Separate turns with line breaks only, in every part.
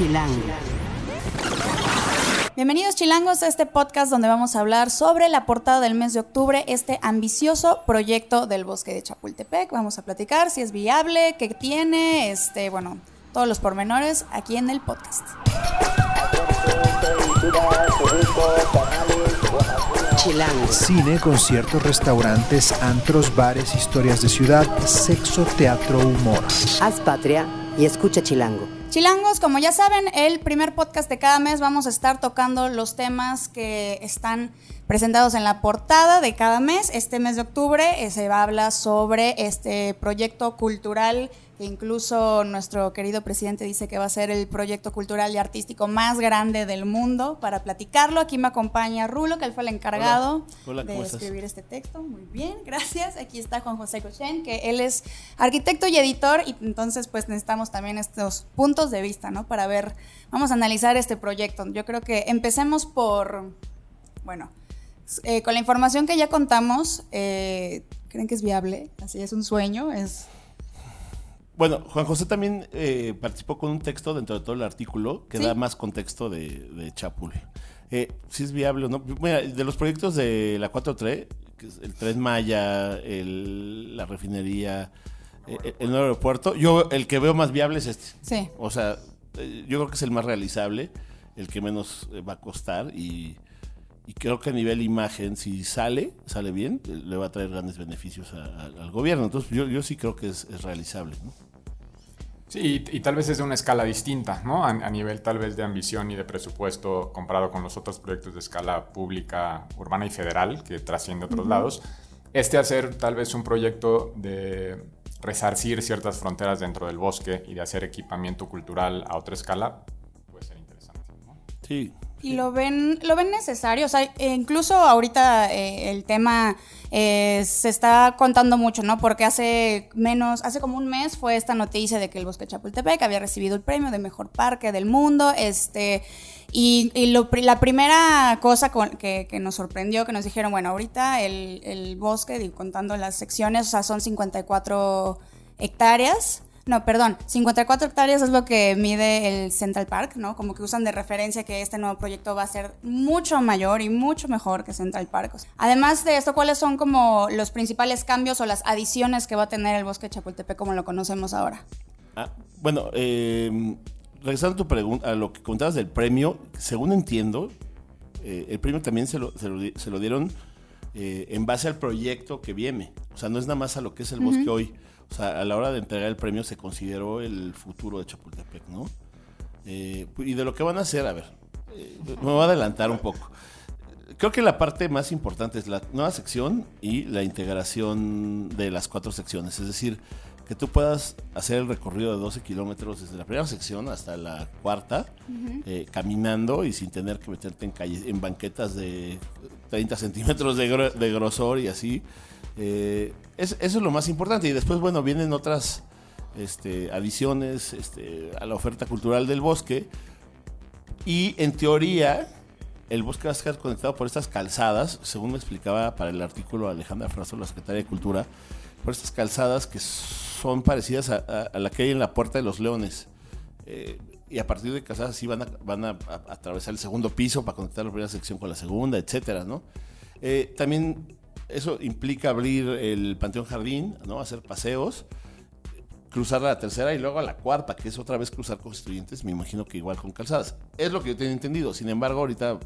Chilango.
Bienvenidos chilangos a este podcast donde vamos a hablar sobre la portada del mes de octubre, este ambicioso proyecto del bosque de Chapultepec. Vamos a platicar si es viable, qué tiene, este, bueno, todos los pormenores aquí en el podcast.
Chilango.
Cine, conciertos, restaurantes, antros, bares, historias de ciudad, sexo, teatro, humor.
Haz patria y escucha Chilango.
Chilangos, como ya saben, el primer podcast de cada mes vamos a estar tocando los temas que están presentados en la portada de cada mes. Este mes de octubre eh, se va a hablar sobre este proyecto cultural que incluso nuestro querido presidente dice que va a ser el proyecto cultural y artístico más grande del mundo. Para platicarlo, aquí me acompaña Rulo, que él fue el encargado
Hola. Hola,
de escribir este texto. Muy bien, gracias. Aquí está Juan José Cochen, que él es arquitecto y editor, y entonces pues necesitamos también estos puntos de vista, ¿no? Para ver, vamos a analizar este proyecto. Yo creo que empecemos por, bueno, eh, con la información que ya contamos, eh, ¿creen que es viable? Así es un sueño, es...
Bueno, Juan José también eh, participó con un texto dentro de todo el artículo que
Sí.
da más contexto de, de Chapul. Eh, si es viable o no. Mira, de los proyectos de la 4.3, que es el Tren Maya, el- la refinería, eh, el nuevo aeropuerto, yo el que veo más viable es este.
Sí.
O sea, eh, yo creo que es el más realizable, el que menos eh, va a costar y, y creo que a nivel imagen, si sale, sale bien, le va a traer grandes beneficios a- a- al gobierno. Entonces yo, yo sí creo que es, es realizable. ¿no?
Sí, y, y tal vez es de una escala distinta, ¿no? A, a nivel tal vez de ambición y de presupuesto comparado con los otros proyectos de escala pública, urbana y federal que trasciende a otros lados. Este hacer tal vez un proyecto de resarcir ciertas fronteras dentro del bosque y de hacer equipamiento cultural a otra escala puede ser interesante, ¿no?
Sí.
Y lo ven, lo ven necesario, o sea, eh, incluso ahorita eh, el tema eh, se está contando mucho, ¿no? Porque hace menos, hace como un mes fue esta noticia de que el Bosque Chapultepec había recibido el premio de mejor parque del mundo, este, y, y lo la primera cosa con- que, que nos sorprendió, que nos dijeron, bueno, ahorita el, el bosque, contando las secciones, o sea, son 54 hectáreas. No, perdón, 54 hectáreas es lo que mide el Central Park, ¿no? Como que usan de referencia que este nuevo proyecto va a ser mucho mayor y mucho mejor que Central Park. O sea, Además de esto, ¿cuáles son como los principales cambios o las adiciones que va a tener el bosque de Chapultepec como lo conocemos ahora?
Ah, bueno, eh, regresando a tu pregunta, a lo que contabas del premio, según entiendo, eh, el premio también se lo, se lo se lo dieron eh, en base al proyecto que viene. O sea, no es nada más a lo que es el bosque hoy. O sea, a la hora de entregar el premio se consideró el futuro de Chapultepec, ¿no? Eh, y de lo que van a hacer, a ver, eh, me voy a adelantar un poco. Creo que la parte más importante es la nueva sección y la integración de las cuatro secciones. Es decir, que tú puedas hacer el recorrido de 12 kilómetros desde la primera sección hasta la cuarta, eh, caminando y sin tener que meterte en calles, en banquetas de 30 centímetros de, gro- de grosor y así. Eh, es- eso es lo más importante. Y después, bueno, vienen otras este, adiciones este, a la oferta cultural del bosque. Y en teoría, el bosque va a estar conectado por estas calzadas, según me explicaba para el artículo Alejandra Fraso, la secretaria de Cultura, por estas calzadas que son parecidas a, la que hay en la Puerta de los Leones. Eh, y a partir de calzadas sí van a, van a- atravesar el segundo piso para conectar la primera sección con la segunda, etcétera, ¿no? Eh, también eso implica abrir el Panteón Jardín, ¿no? Hacer paseos cruzar a la tercera y luego a la cuarta, que es otra vez cruzar constituyentes, me imagino que igual con calzadas. Es lo que yo tenía entendido. Sin embargo, ahorita,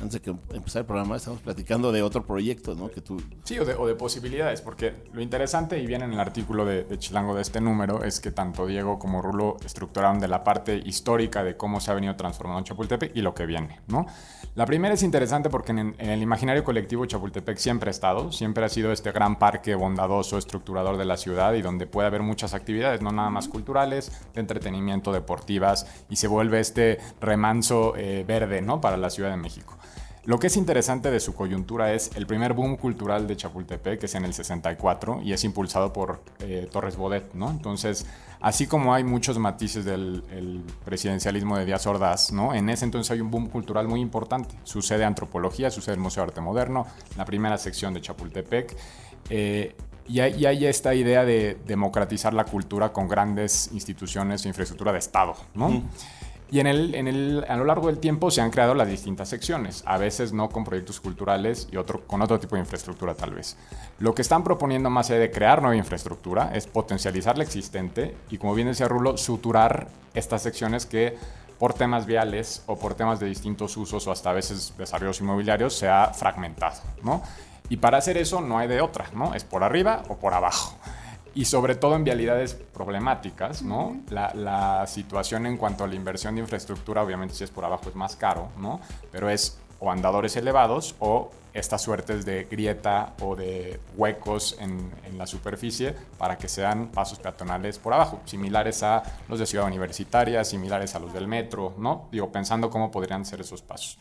antes de que empezar el programa, estamos platicando de otro proyecto, ¿no? Que tú...
Sí, o de, o de posibilidades, porque lo interesante, y viene en el artículo de, de Chilango de este número, es que tanto Diego como Rulo estructuraron de la parte histórica de cómo se ha venido transformando Chapultepec y lo que viene, ¿no? La primera es interesante porque en, en el imaginario colectivo Chapultepec siempre ha estado, siempre ha sido este gran parque bondadoso, estructurador de la ciudad y donde puede haber muchas actividades, no nada más culturales, de entretenimiento, deportivas, y se vuelve este remanso eh, verde, ¿no? Para la Ciudad de México. Lo que es interesante de su coyuntura es el primer boom cultural de Chapultepec, que es en el 64, y es impulsado por eh, Torres Bodet, ¿no? Entonces, así como hay muchos matices del el presidencialismo de Díaz Ordaz, ¿no? En ese entonces hay un boom cultural muy importante. Sucede antropología, sucede el Museo de Arte Moderno, la primera sección de Chapultepec. eh, y hay, y hay esta idea de democratizar la cultura con grandes instituciones e infraestructura de Estado, ¿no? Y en el, en el, a lo largo del tiempo se han creado las distintas secciones, a veces no con proyectos culturales y otro, con otro tipo de infraestructura tal vez. Lo que están proponiendo más allá de crear nueva infraestructura es potencializar la existente y como bien decía Rulo, suturar estas secciones que por temas viales o por temas de distintos usos o hasta a veces desarrollos inmobiliarios se ha fragmentado, ¿no? Y para hacer eso no hay de otra, ¿no? Es por arriba o por abajo y sobre todo en vialidades problemáticas, ¿no? la, la, situación en cuanto a la inversión de infraestructura, obviamente si es por abajo es más caro, ¿no? Pero es o andadores elevados o estas suertes de grieta o de huecos en, en, la superficie para que sean pasos peatonales por abajo, similares a los de Ciudad Universitaria, similares a los del metro, ¿no? Digo, pensando cómo podrían ser esos pasos.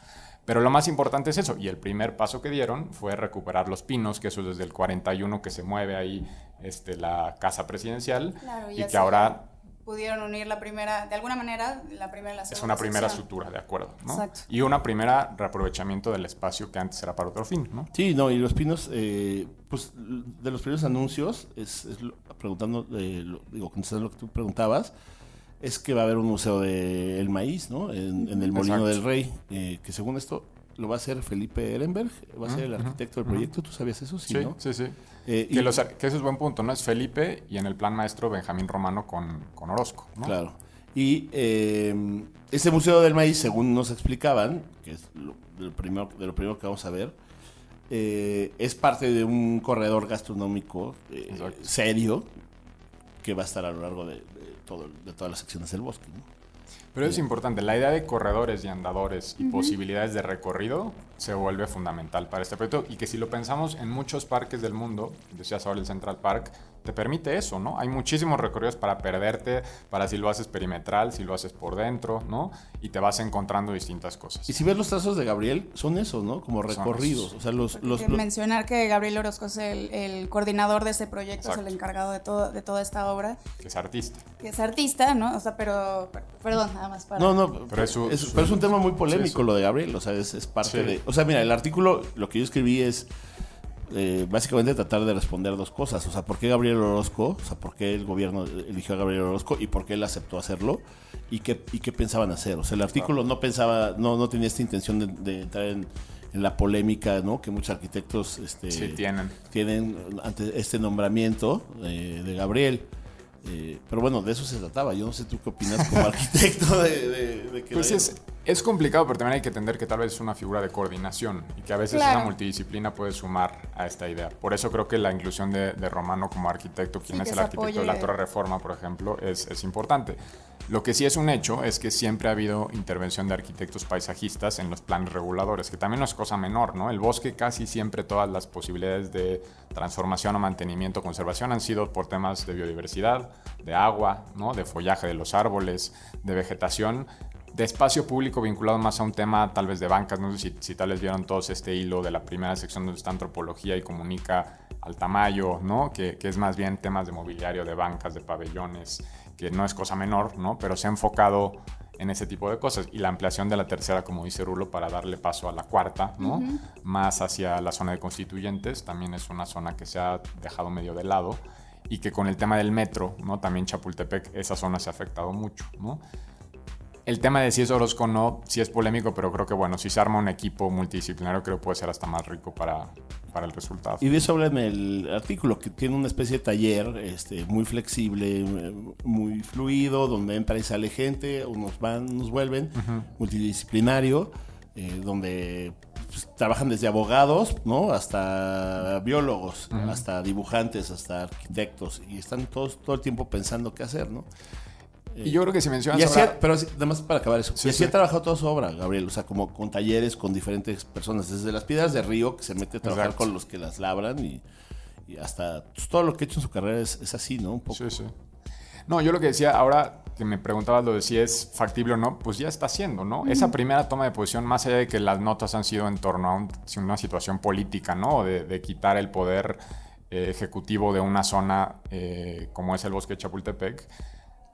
Pero lo más importante es eso, y el primer paso que dieron fue recuperar los pinos, que eso es desde el 41 que se mueve ahí este, la casa presidencial,
Claro,
y que ahora
pudieron unir la primera, de alguna manera, la primera y la
es una primera
sección.
sutura, de acuerdo, ¿no?
Exacto.
Y una primera reaprovechamiento del espacio que antes era para otro fin, ¿no?
Sí, no, y los pinos, eh, pues de los primeros anuncios, es, es lo- preguntando, eh, lo- digo, contestando lo que tú preguntabas, es que va a haber un museo del maíz, ¿no? En, en el Molino
Exacto.
del Rey, eh, que según esto lo va a hacer Felipe Ehrenberg, va a ser el arquitecto del proyecto, ¿tú sabías eso? Sí,
Sí,
¿no?
sí, sí.
Eh, y-
Que, los que eso es buen punto, ¿no? Es Felipe y en el plan maestro Benjamín Romano con, con Orozco, ¿no?
Claro. Y eh, ese Museo del Maíz, según nos explicaban, que es lo, de, lo primero, de lo primero que vamos a ver, eh, es parte de un corredor gastronómico eh, serio que va a estar a lo largo de, de todo, de todas las secciones del bosque. ¿no?
Pero es importante, la idea de corredores y andadores y posibilidades de recorrido se vuelve fundamental para este proyecto y que si lo pensamos en muchos parques del mundo, decías ahora el Central Park, te permite eso, ¿no? Hay muchísimos recorridos para perderte, para si lo haces perimetral, si lo haces por dentro, ¿no? Y te vas encontrando distintas cosas.
Y si ves los trazos de Gabriel, son eso, ¿no? Como recorridos.
esos.
O sea, los, los, los-
mencionar que Gabriel Orozco es el, el coordinador de este proyecto,
Exacto.
es el encargado de, todo, de toda esta obra,
Que es artista.
que es artista, ¿no? O sea, pero, per- perdón, nada más para...
No, no,
Pero es su-
es,
su-
pero es un tema muy polémico
sí.
lo de Gabriel, o sea, es, es parte
Sí.
de... O sea, mira, el artículo, lo que yo escribí es eh, básicamente tratar de responder dos cosas, o sea, ¿por qué Gabriel Orozco? O sea, ¿por qué el gobierno eligió a Gabriel Orozco y por qué él aceptó hacerlo? ¿Y qué, y qué pensaban hacer? O sea, el artículo no pensaba, no, no tenía esta intención de, de entrar en, en la polémica, ¿no? Que muchos arquitectos este,
Sí, tienen.
tienen ante este nombramiento eh, de Gabriel. Eh, pero bueno, de eso se trataba. Yo no sé tú qué opinas como arquitecto de, de- de que
Pues es, es complicado, pero también hay que entender que tal vez es una figura de coordinación y que a veces
Claro.
una multidisciplina puede sumar a esta idea. Por eso creo que la inclusión de, de Romano como arquitecto, quien
Sí,
es el arquitecto de la. Torre Reforma, por ejemplo, es, es importante. Lo que sí es un hecho es que siempre ha habido intervención de arquitectos paisajistas en los planes reguladores, que también no es cosa menor, ¿no? El bosque casi siempre todas las posibilidades de transformación o mantenimiento, conservación han sido por temas de biodiversidad, de agua, ¿no? De follaje de los árboles, de vegetación, de espacio público vinculado más a un tema tal vez de bancas, no sé si, si tal vez vieron todos este hilo de la primera sección donde está antropología y comunica al tamaño, ¿no? Que, que es más bien temas de mobiliario, de bancas, de pabellones, que no es cosa menor, ¿no? Pero se ha enfocado en ese tipo de cosas. Y la ampliación de la tercera, como dice Rulo, para darle paso a la cuarta, ¿no? Más hacia la zona de constituyentes, también es una zona que se ha dejado medio de lado y que con el tema del metro, ¿no? También Chapultepec, esa zona se ha afectado mucho, ¿no? El tema de si es Orozco o no, sí es polémico, pero creo que bueno, si se arma un equipo multidisciplinario, creo que puede ser hasta más rico para, para el resultado.
Y de eso habla en el artículo, que tiene una especie de taller este, muy flexible, muy fluido, donde entra y sale gente, unos van, unos vuelven, multidisciplinario, eh, donde pues, trabajan desde abogados, ¿no? Hasta biólogos, hasta dibujantes, hasta arquitectos, y están todos todo el tiempo pensando qué hacer, ¿no?
Y yo creo que si mencionas
Y así, ha- pero además para acabar eso,
Sí,
y así
sí.
ha trabajado toda su obra, Gabriel, o sea, como con talleres con diferentes personas, desde las piedras de río, que se mete a trabajar
Exacto.
con los que las labran, y, y hasta pues, todo lo que ha hecho en su carrera es, es así, ¿no? Un poco.
Sí, sí. No, yo lo que decía ahora que me preguntabas lo de si es factible o no, pues ya está haciendo, ¿no? Esa primera toma de posición, más allá de que las notas han sido en torno a un- una situación política, ¿no? De, de quitar el poder eh, ejecutivo de una zona eh, como es el bosque de Chapultepec,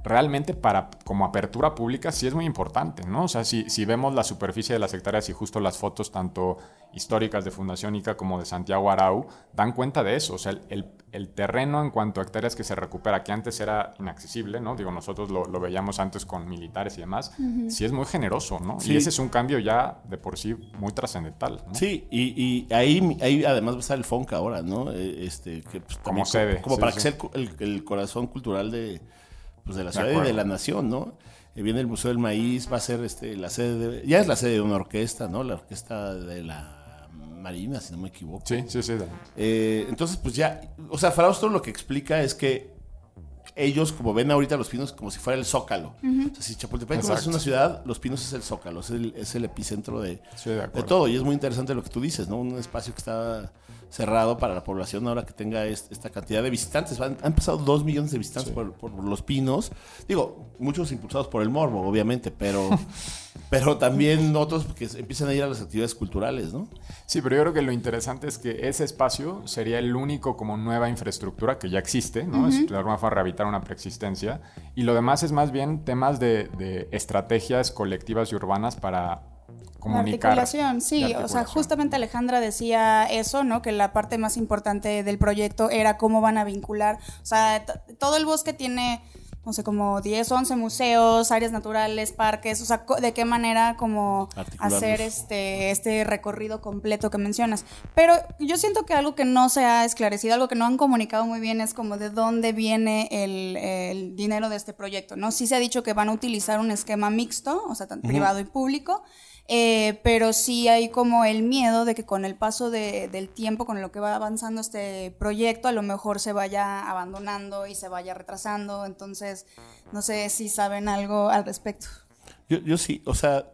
realmente para como apertura pública sí es muy importante, ¿no? O sea, si, si vemos la superficie de las hectáreas y justo las fotos tanto históricas de Fundación ICA como de Santiago Arau, dan cuenta de eso. O sea, el, el terreno en cuanto a hectáreas que se recupera, que antes era inaccesible, ¿no? Digo, nosotros lo, lo veíamos antes con militares y demás, sí es muy generoso, ¿no?
Sí.
Y ese es un cambio ya de por sí muy trascendental, ¿no?
Sí, y, y ahí, ahí además va a estar el FONCA ahora, ¿no? Eh, Este, que, pues,
Como
también
sede,
Como
sí,
para
sí.
que sea el corazón cultural de, pues, de la
De
ciudad y
acuerdo.
de la nación, ¿no? Eh, viene el Museo del Maíz, va a ser este, la sede, de- ya es la sede de una orquesta, ¿no? La orquesta de la Marina, si no me equivoco.
Sí, sí, sí.
Eh, entonces, pues ya, o sea, Frausto lo que explica es que ellos, como ven ahorita Los Pinos, como si fuera el Zócalo. O sea, si Chapultepec es una ciudad, Los Pinos es el Zócalo, es el, es el epicentro de,
Sí, de
de todo. Y es muy interesante lo que tú dices, ¿no? Un espacio que está cerrado para la población ahora que tenga est- esta cantidad de visitantes. Han, han pasado dos millones de visitantes
Sí.
por, por Los Pinos. Digo, muchos impulsados por el morbo, obviamente, pero, pero también otros que empiezan a ir a las actividades culturales, ¿no?
Sí, pero yo creo que lo interesante es que ese espacio sería el único como nueva infraestructura que ya existe, ¿no? Es de alguna forma rehabilitar una preexistencia. Y lo demás es más bien temas de, de estrategias colectivas y urbanas para
La
comunicar.
articulación, sí, o sea, justamente Alejandra decía eso, ¿no? Que la parte más importante del proyecto era cómo van a vincular, o sea, todo el bosque tiene, no sé, como 10, 11 museos, áreas naturales, parques, o sea, de qué manera como hacer este, este recorrido completo que mencionas. Pero yo siento que algo que no se ha esclarecido, algo que no han comunicado muy bien es como de dónde viene el, el dinero de este proyecto, ¿no? Sí se ha dicho que van a utilizar un esquema mixto, o sea, tanto privado y público, eh, pero sí hay como el miedo de que con el paso de- del tiempo, con lo que va avanzando este proyecto, a lo mejor se vaya abandonando y se vaya retrasando. Entonces, no sé si saben algo al respecto.
Yo, yo sí, o sea,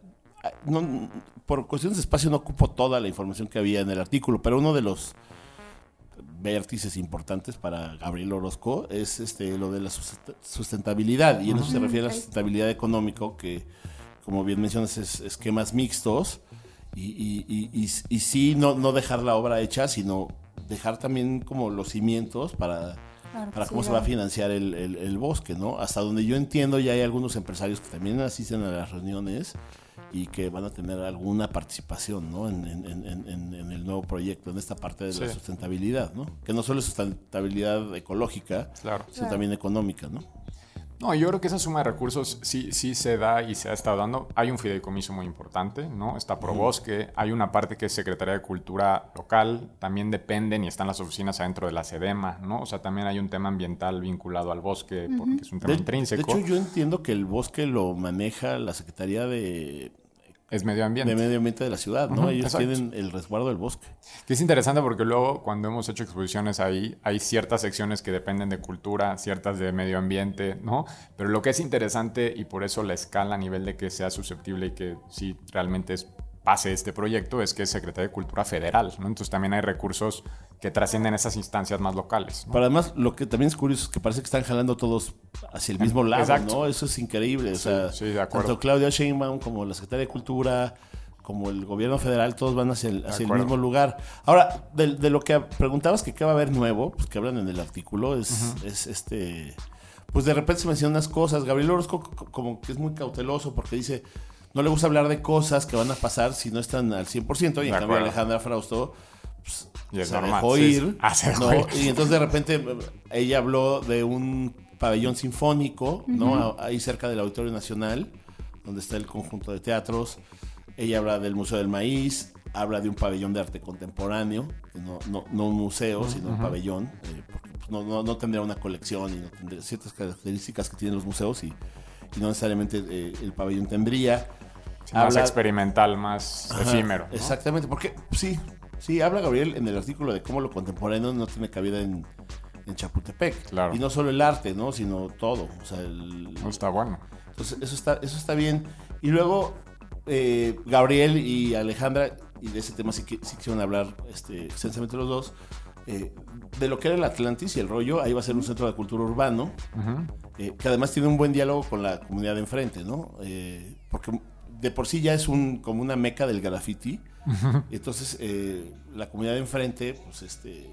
no- por cuestiones de espacio no ocupo toda la información que había en el artículo, pero uno de los vértices importantes para Gabriel Orozco es este lo de la sustenta- sustentabilidad y en eso se refiere a la sustentabilidad económico que como bien mencionas es esquemas mixtos y, y, y, y, y sí no, no dejar la obra hecha sino dejar también como los cimientos para
Claro,
para
sí,
cómo se va a financiar el, el- el bosque, ¿no? Hasta donde yo entiendo ya hay algunos empresarios que también asisten a las reuniones y que van a tener alguna participación, ¿no? En, en- en- en- en el nuevo proyecto, en esta parte de la sustentabilidad, ¿no? Que no solo es sustentabilidad ecológica,
Claro.
sino también económica, ¿no?
No, yo creo que esa suma de recursos sí, sí se da y se ha estado dando. Hay un fideicomiso muy importante, ¿no? Está Probosque, hay una parte que es Secretaría de Cultura local, también dependen y están las oficinas adentro de la SEDEMA, ¿no? O sea, también hay un tema ambiental vinculado al bosque, porque es un tema
De, de
intrínseco.
hecho, yo entiendo que el bosque lo maneja la Secretaría de,
es medio ambiente.
de Medio Ambiente de la ciudad, ¿no? Ellos
exacto.
tienen el resguardo del bosque.
Que es interesante porque luego cuando hemos hecho exposiciones ahí, hay ciertas secciones que dependen de cultura, ciertas de medio ambiente, ¿no? Pero lo que es interesante y por eso la escala a nivel de que sea susceptible y que sí realmente es pase este proyecto es que es Secretaría de Cultura Federal, ¿no? Entonces también hay recursos que trascienden esas instancias más locales, ¿no?
Pero además, lo que también es curioso es que parece que están jalando todos hacia el mismo lado,
Exacto.
¿no? Eso es increíble. O sea,
sí, de acuerdo.
tanto Claudia Sheinbaum como la Secretaria de Cultura, como el gobierno federal, todos van hacia el, hacia el
acuerdo.
mismo lugar. Ahora, de, de lo que preguntabas que qué va a haber nuevo, pues que hablan en el artículo, es, es este... Pues de repente se mencionan unas cosas. Gabriel Orozco co- como que es muy cauteloso porque dice, no le gusta hablar de cosas que van a pasar si no están al 100%. Y en cambio. Alejandra Frausto pues,
es
se
normal,
dejó
sí,
ir.
sí. Ah, se dejó
¿no?
ir.
Y entonces de repente ella habló de un pabellón sinfónico, ¿no? Ahí cerca del Auditorio Nacional, donde está el conjunto de teatros. Ella habla del Museo del Maíz, habla de un pabellón de arte contemporáneo, no, no, no un museo, sino un pabellón, eh, porque pues, no, no, no tendría una colección y no tendría ciertas características que tienen los museos y, y no necesariamente eh, el pabellón tendría.
Sí, más experimental, más
Ajá,
efímero. ¿no?
Exactamente, porque sí, sí, habla Gabriel en el artículo de cómo lo contemporáneo no tiene cabida en, en Chapultepec.
Claro.
Y no solo el arte, ¿no? Sino todo. O sea, el-
No está bueno.
entonces, eso está, eso está bien. Y luego, eh, Gabriel y Alejandra, y de ese tema sí, que, sí quisieron hablar este, extensamente los dos, eh, de lo que era el Atlantis y el rollo. Ahí va a ser un centro de cultura urbano, eh, que además tiene un buen diálogo con la comunidad de enfrente, ¿no? Eh, porque de por sí ya es un, como una meca del graffiti. Entonces, eh, la comunidad de enfrente, pues este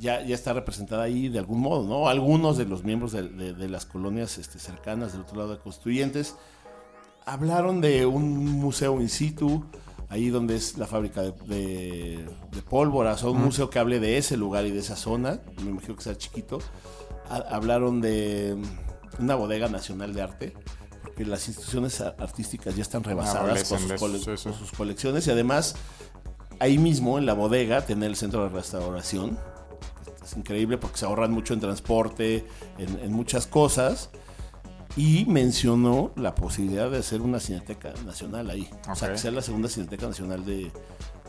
ya, ya está representada ahí de algún modo, ¿no? Algunos de los miembros de, de- de las colonias este, cercanas del otro lado de Constituyentes hablaron de un museo in situ, ahí donde es la fábrica de, de, de pólvora, o un museo que hable de ese lugar y de esa zona, me imagino que sea chiquito. Ha- hablaron de una bodega nacional de arte, porque las instituciones artísticas ya están rebasadas con sus,
de
cole-
eso, sí, sí.
con sus colecciones y además ahí mismo en la bodega tener el centro de restauración. Es increíble porque se ahorran mucho en transporte, en, en muchas cosas. Y mencionó la posibilidad de hacer una cineteca nacional ahí. O sea, que sea la segunda cineteca nacional de,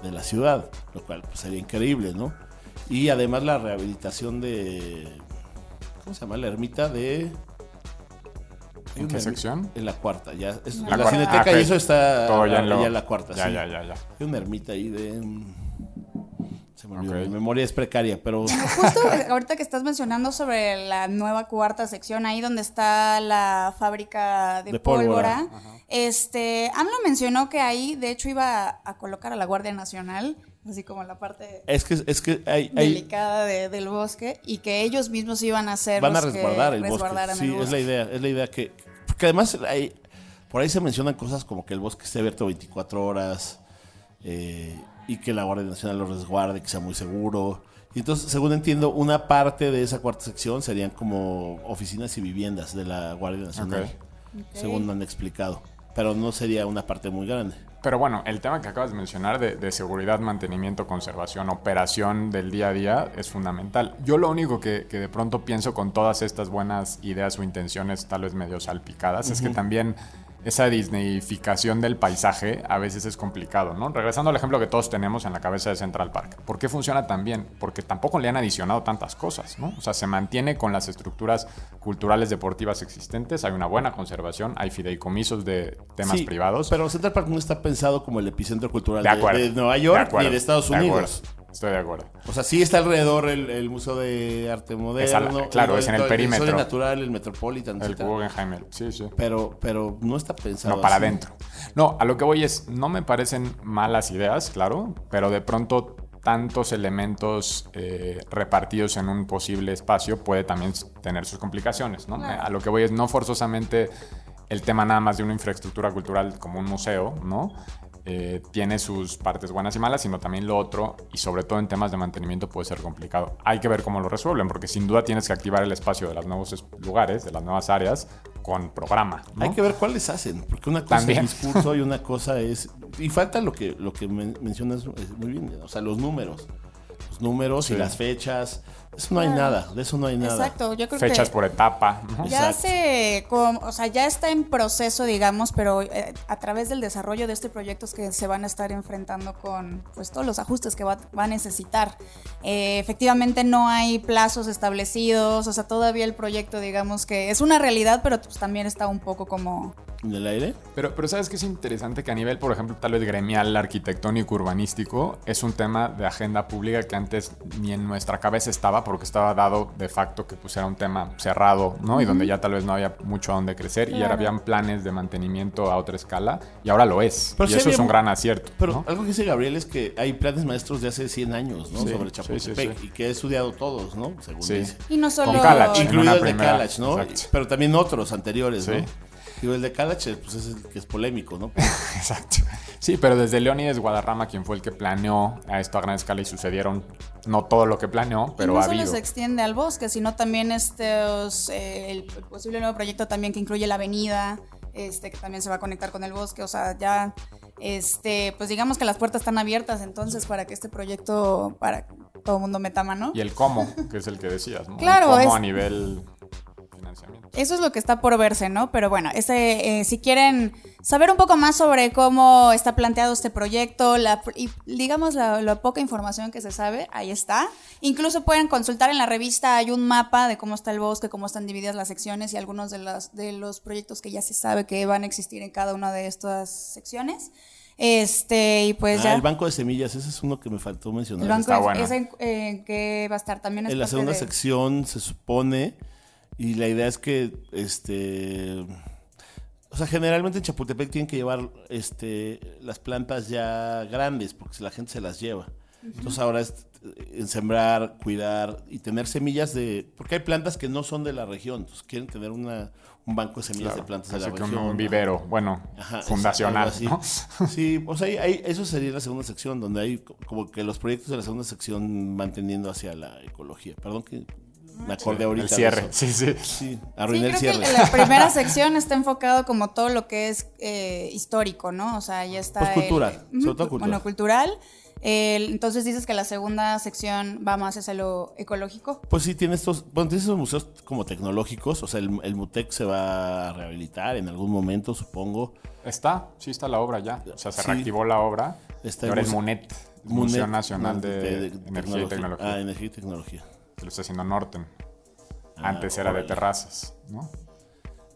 de la ciudad, lo cual pues, sería increíble, ¿no? Y además la rehabilitación de. ¿Cómo se llama? La ermita de.
¿En qué sección?
En la cuarta, ya. es-
La
la,
cuarta.
cineteca
Ah,
y eso está
Todo ya en lo-
la cuarta,
Ya,
sí.
ya, ya, ya.
Hay una ermita ahí de. mm, Se me olvidó,
Ok.
mi memoria es precaria, pero.
Justo ahorita que estás mencionando sobre la nueva cuarta sección, ahí donde está la fábrica de,
De pólvora.
pólvora, este, AMLO mencionó que ahí, de hecho, iba a, a colocar a la Guardia Nacional, así como la parte
Es que, es que hay, hay-
delicada de- del bosque, y que ellos mismos iban a ser
van a resguardar el bosque.
el
Sí, es la idea, es la idea que porque además hay- por ahí se mencionan cosas como que el bosque esté abierto 24 horas eh, y que la Guardia Nacional lo resguarde, que sea muy seguro. Y entonces, según entiendo, una parte de esa cuarta sección serían como oficinas y viviendas de la Guardia Nacional, según me han explicado. Pero no sería una parte muy grande.
Pero bueno, el tema que acabas de mencionar de, de seguridad, mantenimiento, conservación, operación del día a día es fundamental. Yo lo único que, que de pronto pienso con todas estas buenas ideas o intenciones tal vez medio salpicadas es que también esa disneyificación del paisaje a veces es complicado, ¿no? Regresando al ejemplo que todos tenemos en la cabeza de Central Park. ¿Por qué funciona tan bien? Porque tampoco le han adicionado tantas cosas, ¿no? O sea, se mantiene con las estructuras culturales deportivas existentes, hay una buena conservación, hay fideicomisos de temas
Sí,
privados.
Pero Central Park no está pensado como el epicentro cultural
De
de,
acuerdo.
de Nueva York
acuerdo,
ni de Estados Unidos.
Estoy de acuerdo.
O sea, sí está alrededor el, el Museo de Arte Moderno.
claro, es en el
todo
perímetro.
Historia Natural, el Metropolitan,
El
etcétera.
Guggenheim, el- sí, sí.
Pero, pero no está pensado
No, para
así.
adentro. No, a lo que voy es, no me parecen malas ideas, claro, pero de pronto tantos elementos eh, repartidos en un posible espacio puede también tener sus complicaciones, ¿no?
Claro.
A lo que voy es no forzosamente el tema nada más de una infraestructura cultural como un museo, ¿no? Eh, tiene sus partes buenas y malas, sino también lo otro, y sobre todo en temas de mantenimiento puede ser complicado. Hay que ver cómo lo resuelven, porque sin duda tienes que activar el espacio de los nuevos es- lugares, de las nuevas áreas, con programa. ¿no?
Hay que ver cuáles hacen, porque una cosa
También.
es discurso y una cosa es... Y falta lo que, lo que men- mencionas eh, muy bien, o sea, los números. Los números
Sí.
y las fechas. Eso no hay
Claro.
nada, de eso no hay nada.
Exacto, yo creo
Fechas
que...
por etapa. ¿no?
Ya se, como- o sea, ya está en proceso, digamos, pero eh, a través del desarrollo de este proyecto es que se van a estar enfrentando con pues todos los ajustes que va, va a necesitar. Eh, efectivamente no hay plazos establecidos, o sea, todavía el proyecto, digamos que es una realidad, pero pues también está un poco como...
¿En el aire?
Pero, pero sabes que es interesante que a nivel, por ejemplo, tal vez gremial, arquitectónico, urbanístico, es un tema de agenda pública que antes ni en nuestra cabeza estaba porque estaba dado de facto que pues era un tema cerrado, ¿no? Y donde ya tal vez no había mucho a donde crecer y ahora habían planes de mantenimiento a otra escala y ahora lo es.
Pero
y
sí
eso es un gran acierto.
Pero
¿no?
algo que dice Gabriel es que hay planes maestros de hace 100 años, ¿no?
Sí,
Sobre Chapultepec
sí, sí.
y que he estudiado todos, ¿no? Según
Sí.
dice.
Y no solo...
Con Calach, en
Incluido el de
primera,
Calach, ¿no?
exacto.
Pero también otros anteriores,
Sí.
¿no? Digo, el de Calach, eh, pues es el que es polémico, ¿no?
Exacto. Sí, pero desde Leónides Guadarrama, quien fue el que planeó a esto a gran escala y sucedieron no todo lo que planeó, pero
y no
ha
solo
habido.
se extiende al bosque, sino también estos, eh, el posible nuevo proyecto también que incluye la avenida, este, que también se va a conectar con el bosque, o sea, ya, este, pues digamos que las puertas están abiertas entonces para que este proyecto, para que todo el mundo meta mano.
Y el cómo, que es el que decías, ¿no?
Claro,
el cómo
es-
a nivel financiamiento.
Eso es lo que está por verse, ¿no? Pero bueno, ese, eh, si quieren saber un poco más sobre cómo está planteado este proyecto, la, y digamos la, la poca información que se sabe, ahí está. Incluso pueden consultar en la revista, hay un mapa de cómo está el bosque, cómo están divididas las secciones y algunos de los, de los proyectos que ya se sabe que van a existir en cada una de estas secciones. Este, y pues
Ah,
ya.
el banco de semillas, ese es uno que me faltó mencionar.
el banco
está
es-
bueno.
es en, en que va a estar también es
en la segunda
de-
sección se supone y la idea es que este o sea generalmente en Chapultepec tienen que llevar este las plantas ya grandes porque si la gente se las lleva entonces ahora es- en sembrar, cuidar y tener semillas de... Porque hay plantas que no son de la región, entonces quieren tener una, un banco de semillas
Claro,
de plantas de la
que
región.
un vivero, bueno,
Ajá,
fundacional, ¿no?
Sí, pues ahí, ahí- eso sería la segunda sección, donde hay co- como que los proyectos de la segunda sección van tendiendo hacia la ecología. Perdón que me acordé ahorita.
El
de
cierre, sí, sí.
Arruiné
creo
el cierre.
que la primera sección está enfocado como todo lo que es eh, histórico, ¿no? O sea, ya está.
Pues
el-
cultural,
Ujú,
sobre todo cultural.
Bueno, cultural. El- entonces dices que la segunda sección va más hacia lo ecológico.
Pues sí, tiene estos, bueno, tiene estos museos como tecnológicos, o sea, el, el MUTEC se va a rehabilitar en algún momento, supongo.
Está, sí está la obra ya. O sea, se
Sí.
reactivó la obra.
Está el
ahora el
museo-
MUNET, el Museo
MUNET,
Nacional
no,
de, Energía y Tecnología.
Ah, energía y tecnología.
Que lo está haciendo Norten.
Ah,
Antes era de terrazas, ¿no?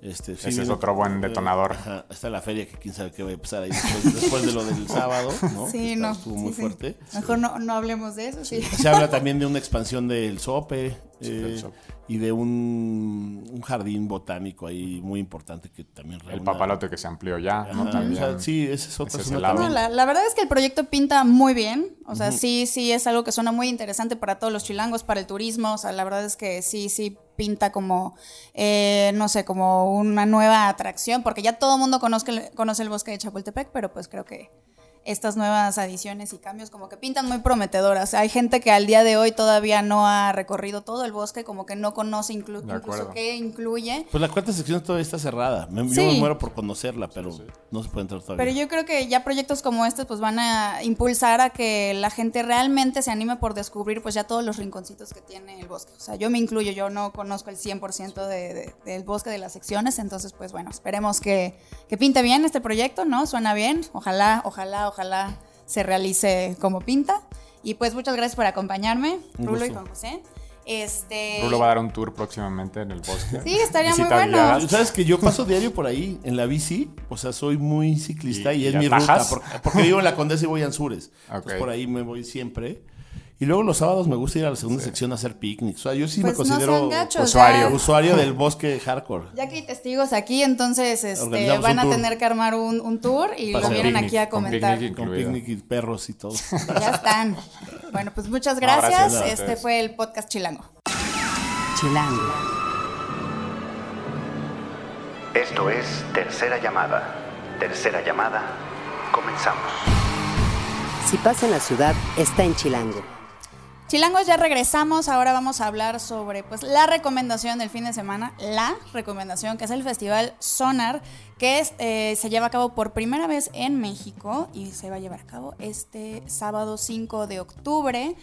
Este,
Ese es otro buen detonador.
Ajá, está la feria que quién sabe qué va a pasar ahí después, después de lo del sábado, ¿no?
Sí, no.
Estuvo
sí,
muy
sí.
fuerte.
Mejor no, no hablemos de eso, sí.
Se habla también de una expansión del SOPE
Sí,
eh,
SOPE.
y de un, un jardín botánico ahí muy importante que también
El
reúna-
papalote que se amplió ya, ¿no?
Ajá,
También.
o sea, sí, esa es otra
Ese es el.
No,
también.
la, la verdad es que el proyecto pinta muy bien. O sea, sí, sí es algo que suena muy interesante para todos los chilangos, para el turismo. O sea, la verdad es que sí, sí pinta como, eh, no sé, como una nueva atracción, porque ya todo el mundo conoce, conoce el bosque de Chapultepec, pero pues creo que estas nuevas adiciones y cambios como que pintan muy prometedoras. Hay gente que al día de hoy todavía no ha recorrido todo el bosque, como que no conoce inclu- incluso qué incluye.
Pues la cuarta sección todavía está cerrada. Me, Yo me muero por conocerla, pero no se puede entrar todavía.
Pero yo creo que ya proyectos como este pues van a impulsar a que la gente realmente se anime por descubrir pues ya todos los rinconcitos que tiene el bosque. O sea, yo me incluyo, yo no conozco el 100% de, de- del bosque de las secciones, entonces pues bueno, esperemos que, que pinte bien este proyecto, ¿no? Suena bien, ojalá, ojalá, ojalá se realice como pinta. Y pues muchas gracias por acompañarme,
Un
Rulo y
gusto.
Juan José. Este...
Rulo va a dar un tour próximamente en el bosque.
Sí, estaría muy
Visita
bueno.
guiada.
¿Sabes que yo paso diario por ahí en la bici? O sea, soy muy ciclista y,
¿Y-
es
y
mi ruta. Porque, porque vivo en la Condesa y voy a Anzures.
Ok.
Entonces por ahí me voy siempre. Y luego los sábados me gusta ir a la segunda sección a hacer picnics. O sea, yo sí
Pues
me considero
gachos,
usuario.
ya-
usuario del bosque hardcore.
Ya que hay testigos aquí, entonces este, van a
tour.
tener que armar un, un tour y lo vienen
picnic,
aquí a
con
comentar.
picnic
Con picnic y perros y todo.
Ya están. Bueno, pues muchas
No,
gracias. este
ustedes.
fue el podcast Chilango.
Chilango.
Esto es Tercera Llamada. Tercera Llamada. Comenzamos.
Si pasa en la ciudad, está en Chilango.
Chilangos, ya regresamos. Ahora vamos a hablar sobre pues la recomendación del fin de semana, la recomendación que es el Festival Sonar, que eh, se lleva a cabo por primera vez en México y se va a llevar a cabo este sábado 5 de octubre.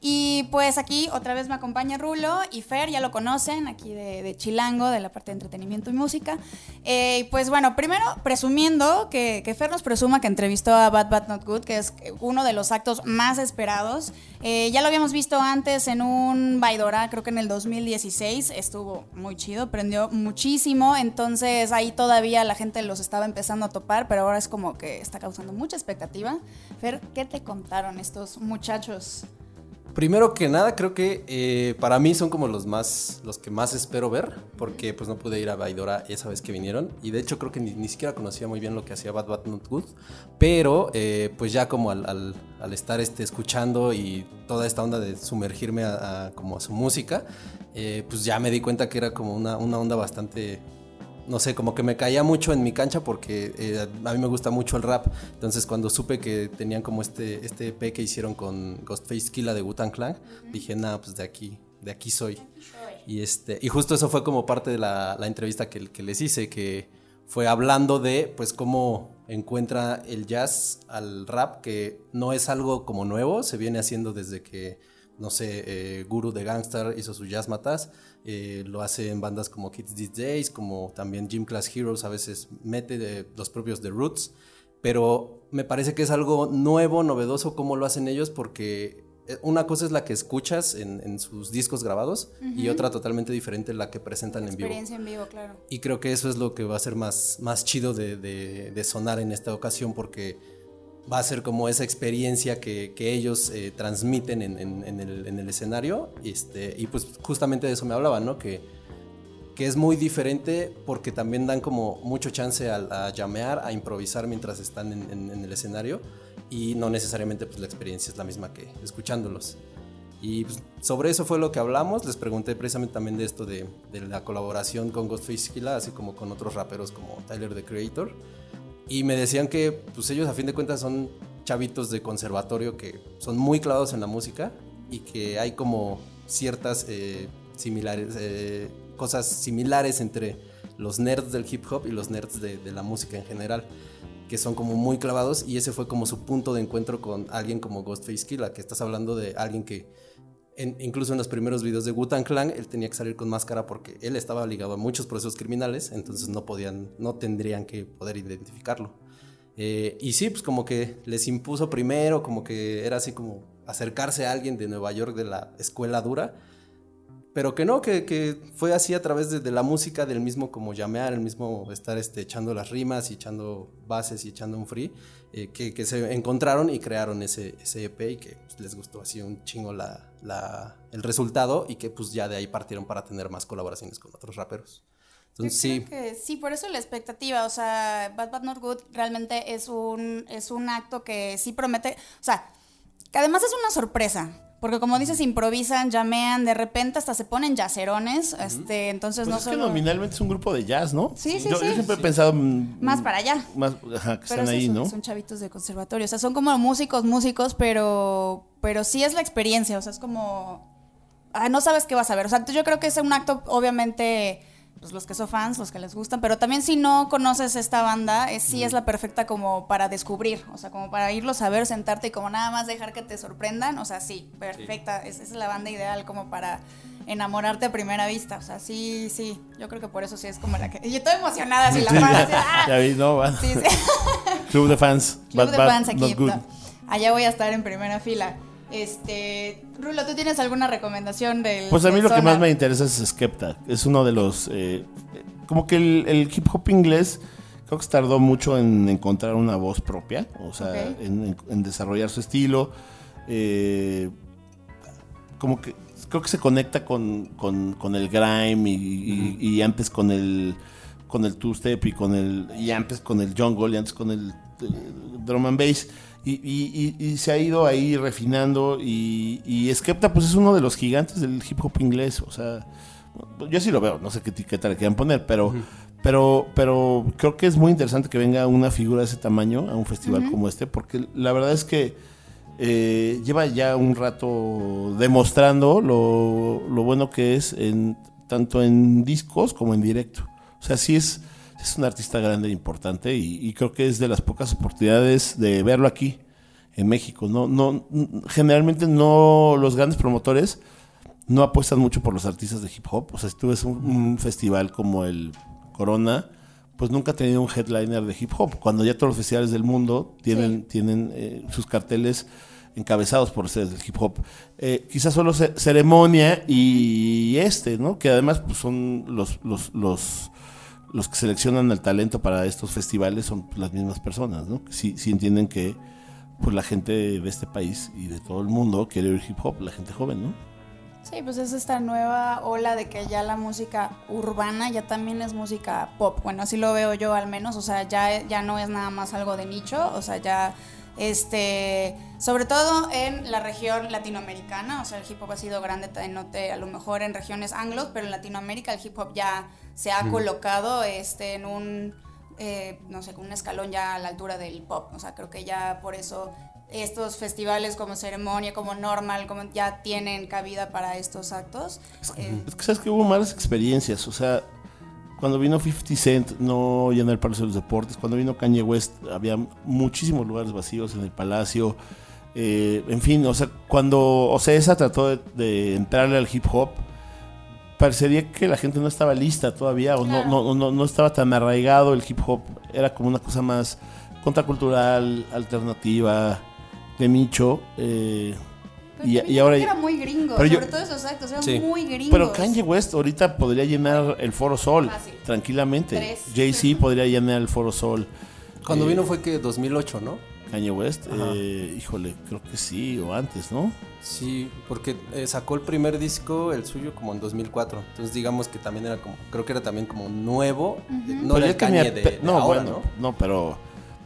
Y pues aquí otra vez me acompaña Rulo y Fer, ya lo conocen, aquí de, de Chilango, de la parte de entretenimiento y música. Eh, pues bueno, primero presumiendo que, que Fer nos presuma que entrevistó a Bad Bad Not Good, que es uno de los actos más esperados. Eh, ya lo habíamos visto antes en un Baidora, creo que en el 2016, estuvo muy chido, prendió muchísimo, entonces ahí todavía la gente los estaba empezando a topar, pero ahora es como que está causando mucha expectativa. Fer, ¿qué te contaron estos muchachos?
Primero que nada, creo que eh, para mí son como los más, los que más espero ver, porque pues no pude ir a Baidora esa vez que vinieron, y de hecho creo que ni, siquiera conocía muy bien lo que hacía Bad Bad Not Good, pero eh, pues ya como al, estar este, escuchando y toda esta onda de sumergirme a, a- como a su música, eh, pues ya me di cuenta que era como una, una onda bastante no sé, como que me caía mucho en mi cancha porque eh, a mí me gusta mucho el rap. Entonces, cuando supe que tenían como este, este EP que hicieron con Ghostface Killa de Wu-Tang Clan, dije, nada, pues de aquí, de aquí soy. Y, este, y justo eso fue como parte de la, la entrevista que, que les hice, que fue hablando de, pues, cómo encuentra el jazz al rap, que no es algo como nuevo, se viene haciendo desde que, no sé, eh, Guru de Gangstar hizo su jazz matas, eh, lo hace en bandas como Kids These Days, como también Gym Class Heroes a veces mete de los propios The Roots, pero me parece que es algo nuevo, novedoso cómo lo hacen ellos porque eh, una cosa es la que escuchas en, en sus discos grabados y otra totalmente diferente la que presentan en vivo.
Experiencia en vivo, claro.
Y creo que eso es lo que va a ser más, más chido de, de- de sonar en esta ocasión porque va a ser como esa experiencia que, que ellos eh, transmiten en, en- el, en el escenario. Este, y pues justamente de eso me hablaba, ¿no? Que, que es muy diferente porque también dan como mucho chance a, a llamear, a improvisar mientras están en, el escenario y no necesariamente pues la experiencia es la misma que escuchándolos. Y pues, sobre eso fue lo que hablamos. Les pregunté precisamente también de esto de, de la colaboración con Ghostface Killah, así como con otros raperos como Tyler the Creator. Y me decían que pues ellos a fin de cuentas son chavitos de conservatorio que son muy clavados en la música y que hay como ciertas eh, similares, eh, cosas similares entre los nerds del hip hop y los nerds de, de la música en general que son como muy clavados y ese fue como su punto de encuentro con alguien como Ghostface Killah, que estás hablando de alguien que incluso en los primeros videos de Wu-Tang Clan él tenía que salir con máscara porque él estaba ligado a muchos procesos criminales, entonces no podían, no tendrían que poder identificarlo. Eh, y sí, pues como que les impuso primero, como que era así como acercarse a alguien de Nueva York de la escuela dura, pero que no, que, que fue así a través de, de la música, del mismo como llamear, el mismo estar este, echando las rimas y echando bases y echando un free, eh, que, que se encontraron y crearon ese, ese EP y que pues, les gustó así un chingo la, la- el resultado y que pues ya de ahí partieron para tener más colaboraciones con otros raperos. Entonces sí,
que sí, por eso la expectativa, o sea, Bad Bad Not Good realmente es un, es un acto que sí promete, o sea, que además es una sorpresa, porque como dices, improvisan, llamean, de repente hasta se ponen yacerones, este, entonces
Pues
no
es que
solo...
nominalmente es un grupo de jazz, ¿no?
Sí, sí,
yo,
sí.
Yo siempre he pensado... mm,
Más para allá.
Más, ajá, que
Pero
están
es
ahí,
eso,
¿no?
Son chavitos de conservatorio. O sea, son como músicos, músicos, pero, pero sí es la experiencia. O sea, es como. ah, no sabes qué vas a ver. O sea, yo creo que es un acto, obviamente, pues los que son fans, los que les gustan, pero también si no conoces esta banda, es, sí es la perfecta como para descubrir. O sea, como para irlos a ver, sentarte y como nada más dejar que te sorprendan. O sea, sí, perfecta. Es, es la banda ideal como para enamorarte a primera vista. O sea, sí, sí. Yo creo que por eso sí es como la que. Yo estoy emocionada, así la fan. así, ¡ah!
Ya vi, no, va.
Sí, sí.
Club de fans.
Club
Bad,
de
bad,
fans aquí. Allá voy a estar en primera fila. Este, Rulo, ¿tú tienes alguna recomendación del
Pues a mí
del
lo que más me interesa es Skepta. Es uno de los... eh, como que el, el hip hop inglés creo que se tardó mucho en encontrar una voz propia. O sea, en, en- en desarrollar su estilo. Eh, como que creo que se conecta con, con- con el grime y, y- y antes con el con el two step y con el y antes con el jungle y antes con el, drum and bass y, y- y- y se ha ido ahí refinando y, y Skepta pues es uno de los gigantes del hip hop inglés o sea yo sí lo veo no sé qué etiqueta le quieran poner pero pero pero creo que es muy interesante que venga una figura de ese tamaño a un festival como este porque la verdad es que eh, lleva ya un rato demostrando lo, lo bueno que es en, tanto en discos como en directo. O sea, sí es, es un artista grande e importante y, y creo que es de las pocas oportunidades de verlo aquí en México. No, no, generalmente no los grandes promotores no apuestan mucho por los artistas de hip hop. O sea, si tú ves un, un festival como el Corona, pues nunca ha tenido un headliner de hip hop. Cuando ya todos los festivales del mundo tienen, tienen eh, sus carteles encabezados por ustedes del hip hop. Eh, quizás solo ce- ceremonia y este, ¿no? Que además pues, son los, los, los, los que seleccionan el talento para estos festivales son las mismas personas, ¿no? Sí, sí entienden que pues la gente de este país y de todo el mundo quiere oír hip hop, la gente joven, ¿no?
Sí, pues es esta nueva ola de que ya la música urbana ya también es música pop. Bueno, así lo veo yo al menos. O sea, ya, ya no es nada más algo de nicho. O sea, ya, este, sobre todo en la región latinoamericana. O sea, el hip hop ha sido grande, a lo mejor en regiones anglos, pero en Latinoamérica el hip hop ya se ha colocado este, en un, eh, no sé, con un escalón ya a la altura del pop. O sea, creo que ya por eso estos festivales como ceremonia, como normal, como ya tienen cabida para estos actos. Eh,
Es que sabes que hubo malas experiencias, o sea, cuando vino 50 Cent no llenó el Palacio de los Deportes, cuando vino Kanye West había muchísimos lugares vacíos en el Palacio, eh, en fin, o sea, cuando Ocesa trató de, de entrarle al hip hop, parecería que la gente no estaba lista todavía, o no, no, no, no estaba tan arraigado el hip hop, era como una cosa más contracultural, alternativa, de nicho. eh,
pero
y, ahora...
era muy gringo,
pero yo-
todo esos actos, eran
Sí.
muy gringos.
Pero Kanye West ahorita podría llenar el Foro Sol
Fácil.
tranquilamente. Jay-Z podría llenar el Foro Sol.
cuando
Eh,
vino fue que 2008, ¿no?
Kanye West, eh, híjole, creo que sí, o antes, ¿no?
Sí, porque eh, sacó el primer disco, el suyo, como en 2004. Entonces digamos que también era como, creo que era también como nuevo. No
Pero
era
ya
el
tenía
Kanye de, de
no,
ahora,
bueno,
¿no?
no, pero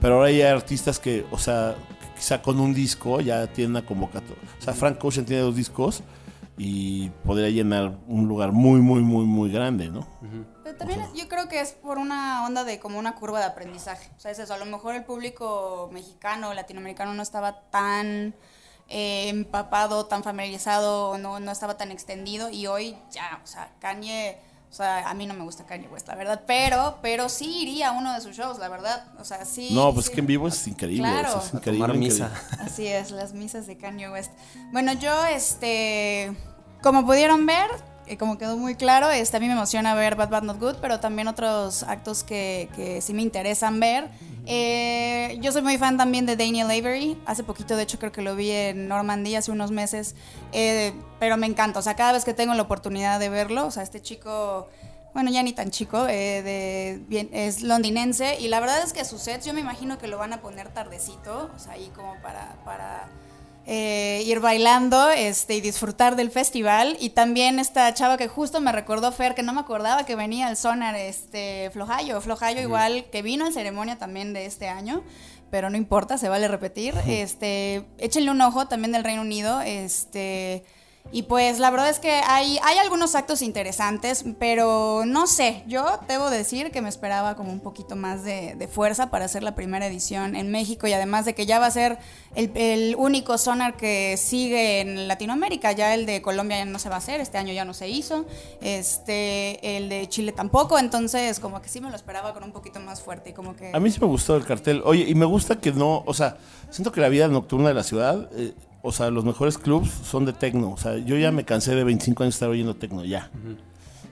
Pero ahora hay artistas que, o sea, quizá con un disco ya tienen una convocatoria. O sea, Frank Ocean tiene dos discos y podría llenar un lugar muy, muy, muy, muy grande, ¿no?
Pero también yo creo que es por una onda de como una curva de aprendizaje. O sea, es eso. A lo mejor el público mexicano o latinoamericano no estaba tan eh, empapado, tan familiarizado, no, no estaba tan extendido. Y hoy ya, o sea, Kanye. O sea, a mí no me gusta Kanye West, la verdad, pero, pero sí iría a uno de sus shows, la verdad. O sea, sí.
No, pues
sí.
que en vivo es increíble.
Claro.
es
A
increíble,
Tomar
increíble.
misa.
Así es, las misas de Kanye West. Bueno, yo, este, como pudieron ver, como quedó muy claro, este, a mí me emociona ver Bad Bad Not Good, pero también otros actos que, que sí me interesan ver. Eh, yo soy muy fan también de Daniel Avery. Hace poquito, de hecho, creo que lo vi en Normandy hace unos meses. Eh, pero me encanta. O sea, cada vez que tengo la oportunidad de verlo, o sea, este chico bueno, ya ni tan chico, eh, de, es londinense y la verdad es que sus sets yo me imagino que lo van a poner tardecito, o sea, ahí como para, para eh, ir bailando este, y disfrutar del festival. Y también esta chava que justo me recordó Fer, que no me acordaba que venía al Sonar, este, Flojayo, Flojayo igual, que vino en ceremonia también de este año. Pero no importa, se vale repetir. Este, échenle un ojo también del Reino Unido. Este, y pues la verdad es que hay, hay algunos actos interesantes, pero no sé, yo debo decir que me esperaba como un poquito más de, de fuerza para hacer la primera edición en México y además de que ya va a ser el, el único sonar que sigue en Latinoamérica, ya el de Colombia ya no se va a hacer, este año ya no se hizo, este, el de Chile tampoco, entonces como que sí me lo esperaba con un poquito más fuerte y como que...
A mí sí me gustó el cartel. Oye, y me gusta que no, o sea, siento que la vida nocturna de la ciudad, eh, o sea, los mejores clubs son de tecno. O sea, yo ya me cansé de 25 años de estar oyendo tecno, ya.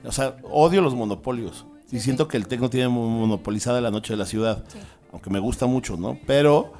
O sea, odio los monopolios. y siento que el tecno tiene mo- monopolizada la noche de la ciudad. Aunque me gusta mucho, ¿no? Pero,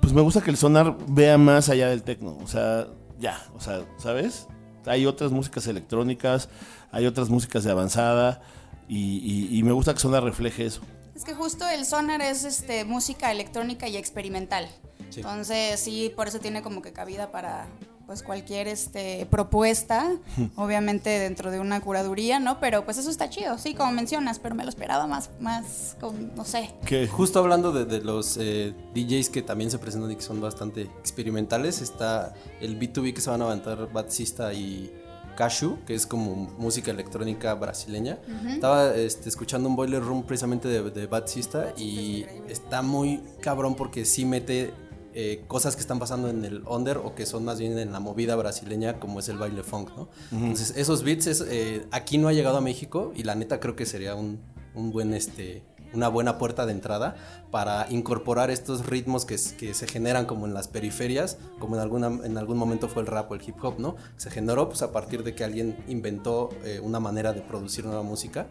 pues me gusta que el sonar vea más allá del tecno. O sea, ya, o sea, ¿sabes? Hay otras músicas electrónicas, hay otras músicas de avanzada. Y, y- y me gusta que Sonar refleje eso.
Es que justo el sonar es este música electrónica y experimental. Entonces, sí, por eso tiene como que cabida para pues cualquier este propuesta, obviamente dentro de una curaduría, ¿no? Pero pues eso está chido, sí, como mencionas, pero me lo esperaba más más con no sé.
Que
Justo hablando de, de los eh, DJs que también se presentan y que son bastante experimentales, está el B2B que se van a aventar Batsista y Cashu, que es como música electrónica brasileña. Estaba este, escuchando un Boiler Room precisamente de, de y está muy cabrón porque sí mete eh, cosas que están pasando en el under o que son más bien en la movida brasileña como es el baile funk, ¿no? Entonces esos beats es, eh, aquí no ha llegado a México y la neta creo que sería un, un buen este una buena puerta de entrada para incorporar estos ritmos que, que se generan como en las periferias, como en, alguna, en algún momento fue el rap o el hip hop, ¿no? Se generó pues a partir de que alguien inventó eh, una manera de producir nueva música.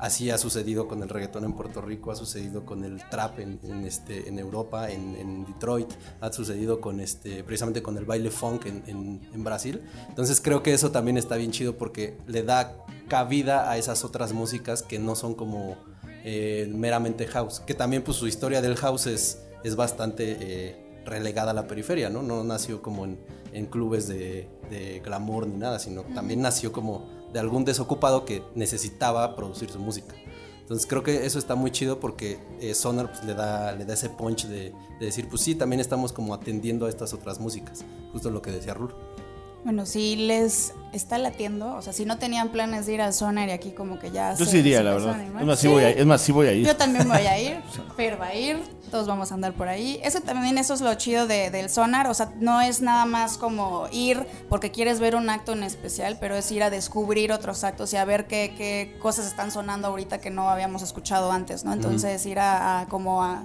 Así ha sucedido con el reggaetón en Puerto Rico, ha sucedido con el trap en, en, este, en Europa, en, en Detroit, ha sucedido con este, precisamente con el baile funk en, en- Brasil. Entonces creo que eso también está bien chido porque le da cabida a esas otras músicas que no son como eh, meramente house. Que también pues su historia del house es, es bastante eh, relegada a la periferia, ¿no? No nació como en, en clubes de, de glamour ni nada, sino también nació como de algún desocupado que necesitaba producir su música. Entonces creo que eso está muy chido porque eh, Sonar pues, le, da, le da ese punch de, de decir, pues sí, también estamos como atendiendo a estas otras músicas. Justo lo que decía Rulo.
Bueno, si les está latiendo, o sea, si no tenían planes de ir al sonar y aquí como que ya
yo
se-
sí iría, la verdad. Es más, sí
Sí.
voy a, es más, sí voy a ir.
Yo también voy a ir, Fer va a ir, todos vamos a andar por ahí. Eso también, eso es lo chido de- del sonar, o sea, no es nada más como ir porque quieres ver un acto en especial, pero es ir a descubrir otros actos y a ver qué, qué cosas están sonando ahorita que no habíamos escuchado antes, ¿no? Entonces ir a, a como a,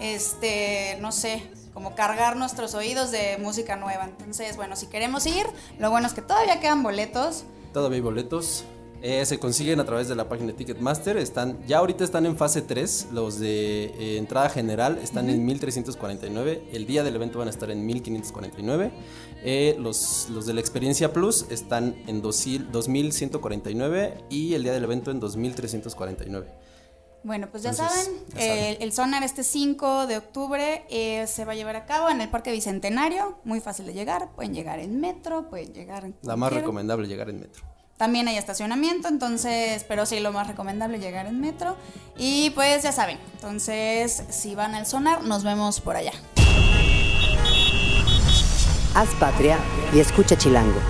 este, no sé, como cargar nuestros oídos de música nueva. Entonces, bueno, si queremos ir, lo bueno es que todavía quedan boletos.
Todavía hay boletos. Eh, se consiguen a través de la página de Ticketmaster. Están, ya ahorita están en fase 3. Los de eh, entrada general están en 1349. El día del evento van a estar en 1549. Eh, los, los de la experiencia Plus están en 2000 2149. Y el día del evento en 2349.
Bueno, pues ya saben. El, sonar este 5 de octubre eh, se va a llevar a cabo en el Parque Bicentenario, muy fácil de llegar, pueden llegar en metro, pueden llegar... En
La más recomendable llegar en metro.
También hay estacionamiento, entonces, pero sí, lo más recomendable llegar en metro. Y pues ya saben, entonces, si van al sonar, nos vemos por allá.
Haz patria y escucha Chilango.